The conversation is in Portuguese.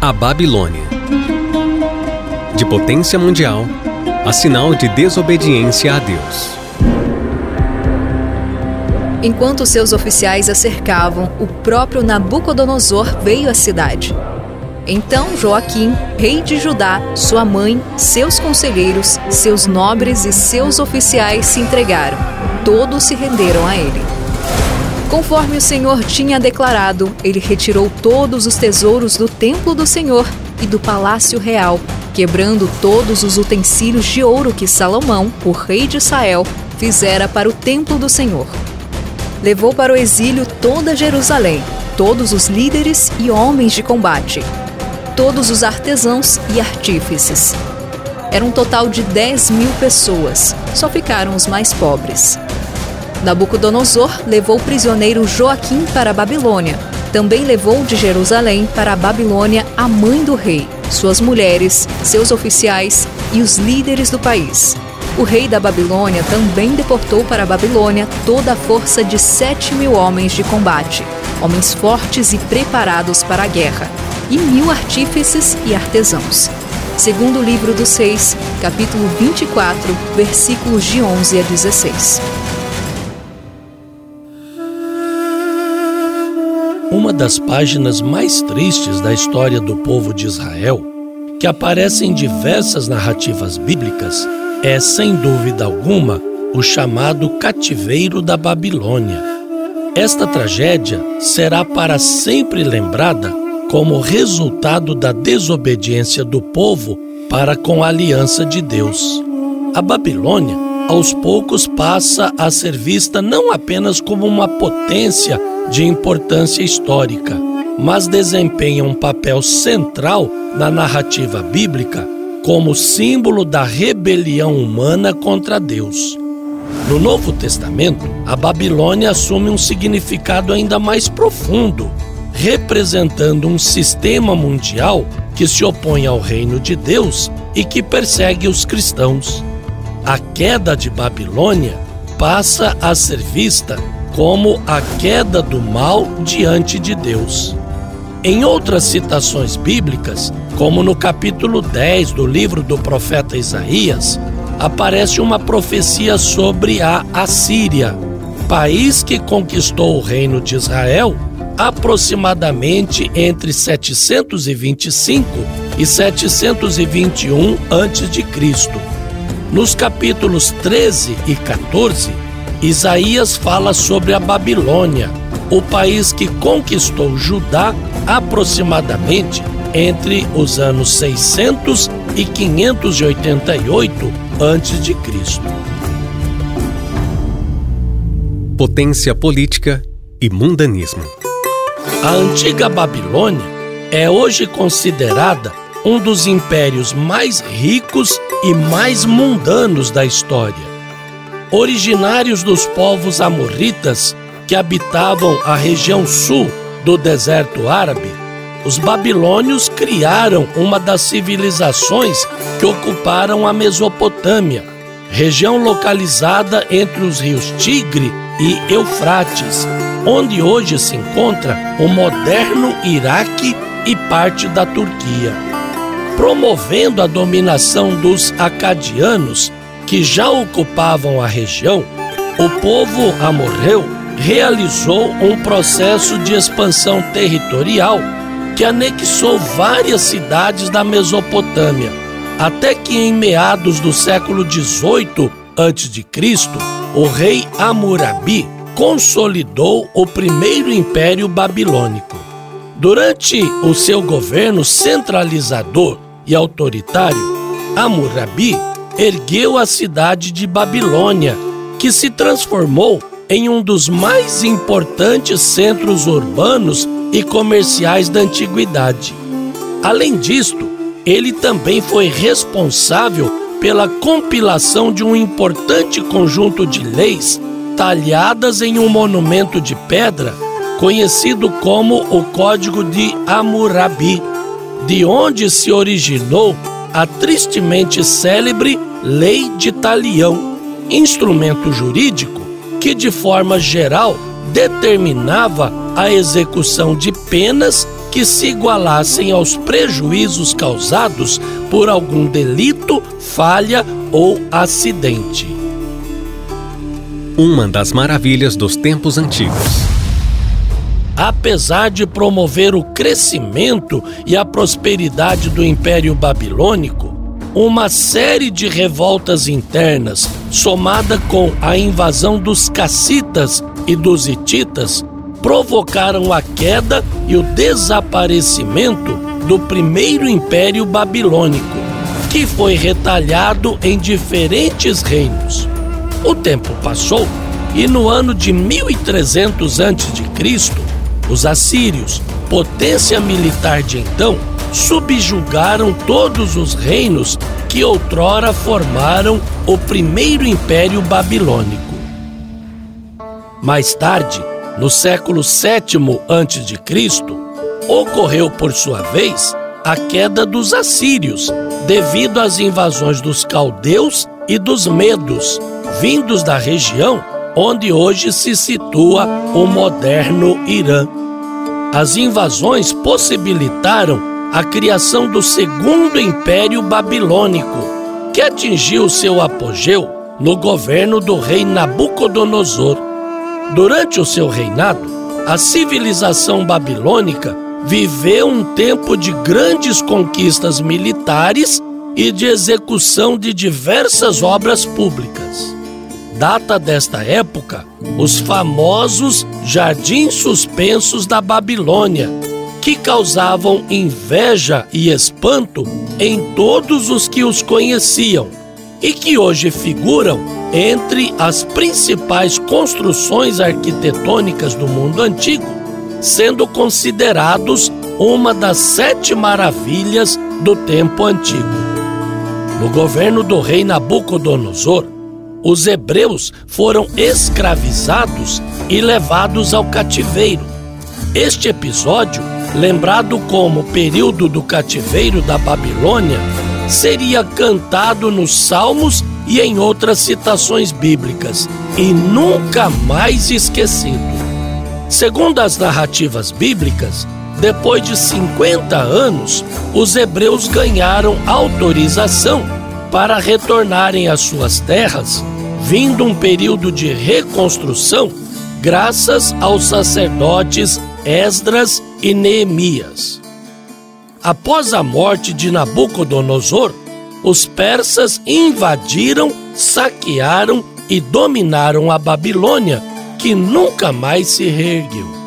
A Babilônia. De potência mundial, a sinal de desobediência a Deus. Enquanto seus oficiais a cercavam, o próprio Nabucodonosor veio à cidade. Então Joaquim, rei de Judá, sua mãe, seus conselheiros, seus nobres e seus oficiais se entregaram. Todos se renderam a ele. Conforme o Senhor tinha declarado, ele retirou todos os tesouros do templo do Senhor e do palácio real, quebrando todos os utensílios de ouro que Salomão, o rei de Israel, fizera para o templo do Senhor. Levou para o exílio toda Jerusalém, todos os líderes e homens de combate, todos os artesãos e artífices. Era um total de 10 mil pessoas, só ficaram os mais pobres. Nabucodonosor levou prisioneiro Joaquim para a Babilônia. Também levou de Jerusalém para a Babilônia a mãe do rei, suas mulheres, seus oficiais e os líderes do país. O rei da Babilônia também deportou para a Babilônia toda a força de sete mil homens de combate, homens fortes e preparados para a guerra, e mil artífices e artesãos. Segundo o livro dos Seis, capítulo 24, versículos de 11 a 16. Uma das páginas mais tristes da história do povo de Israel, que aparece em diversas narrativas bíblicas, é, sem dúvida alguma, o chamado cativeiro da Babilônia. Esta tragédia será para sempre lembrada como resultado da desobediência do povo para com a aliança de Deus. A Babilônia, aos poucos, passa a ser vista não apenas como uma potência de importância histórica, mas desempenha um papel central na narrativa bíblica como símbolo da rebelião humana contra Deus. No Novo Testamento, a Babilônia assume um significado ainda mais profundo, representando um sistema mundial que se opõe ao reino de Deus e que persegue os cristãos. A queda de Babilônia passa a ser vista como a queda do mal diante de Deus. Em outras citações bíblicas, como no capítulo 10 do livro do profeta Isaías, aparece uma profecia sobre a Assíria, país que conquistou o reino de Israel aproximadamente entre 725 e 721 a.C. Nos capítulos 13 e 14, Isaías fala sobre a Babilônia, o país que conquistou Judá aproximadamente entre os anos 600 e 588 a.C. Potência política e mundanismo. A antiga Babilônia é hoje considerada um dos impérios mais ricos e mais mundanos da história. Originários dos povos amorritas que habitavam a região sul do deserto árabe, os babilônios criaram uma das civilizações que ocuparam a Mesopotâmia, região localizada entre os rios Tigre e Eufrates, onde hoje se encontra o moderno Iraque e parte da Turquia. Promovendo a dominação dos acadianos, que já ocupavam a região, o povo amorreu realizou um processo de expansão territorial que anexou várias cidades da Mesopotâmia, até que em meados do século XVIII a.C., o rei Hammurabi consolidou o primeiro império babilônico. Durante o seu governo centralizador e autoritário, Hammurabi ergueu a cidade de Babilônia, que se transformou em um dos mais importantes centros urbanos e comerciais da antiguidade. Além disto, ele também foi responsável pela compilação de um importante conjunto de leis talhadas em um monumento de pedra conhecido como o Código de Hammurabi, de onde se originou a tristemente célebre Lei de Talião, instrumento jurídico que de forma geral determinava a execução de penas que se igualassem aos prejuízos causados por algum delito, falha ou acidente. Uma das maravilhas dos tempos antigos. Apesar de promover o crescimento e a prosperidade do Império Babilônico, uma série de revoltas internas, somada com a invasão dos cassitas e dos hititas, provocaram a queda e o desaparecimento do primeiro império babilônico, que foi retalhado em diferentes reinos. O tempo passou e no ano de 1300 a.C., os assírios, potência militar de então, subjugaram todos os reinos que outrora formaram o primeiro império babilônico. Mais tarde, no século VII a.C., ocorreu por sua vez a queda dos assírios, devido às invasões dos caldeus e dos medos, vindos da região onde hoje se situa o moderno Irã. As invasões possibilitaram a criação do segundo império babilônico, que atingiu seu apogeu no governo do rei Nabucodonosor. Durante o seu reinado, a civilização babilônica viveu um tempo de grandes conquistas militares e de execução de diversas obras públicas. Data desta época os famosos jardins suspensos da Babilônia, que causavam inveja e espanto em todos os que os conheciam e que hoje figuram entre as principais construções arquitetônicas do mundo antigo, sendo considerados uma das sete maravilhas do tempo antigo. No governo do rei Nabucodonosor, os hebreus foram escravizados e levados ao cativeiro. Este episódio, lembrado como período do cativeiro da Babilônia, seria cantado nos Salmos e em outras citações bíblicas e nunca mais esquecido. Segundo as narrativas bíblicas, depois de 50 anos, os hebreus ganharam autorização para retornarem às suas terras, vindo um período de reconstrução graças aos sacerdotes Esdras e Neemias. Após a morte de Nabucodonosor, os persas invadiram, saquearam e dominaram a Babilônia, que nunca mais se reergueu.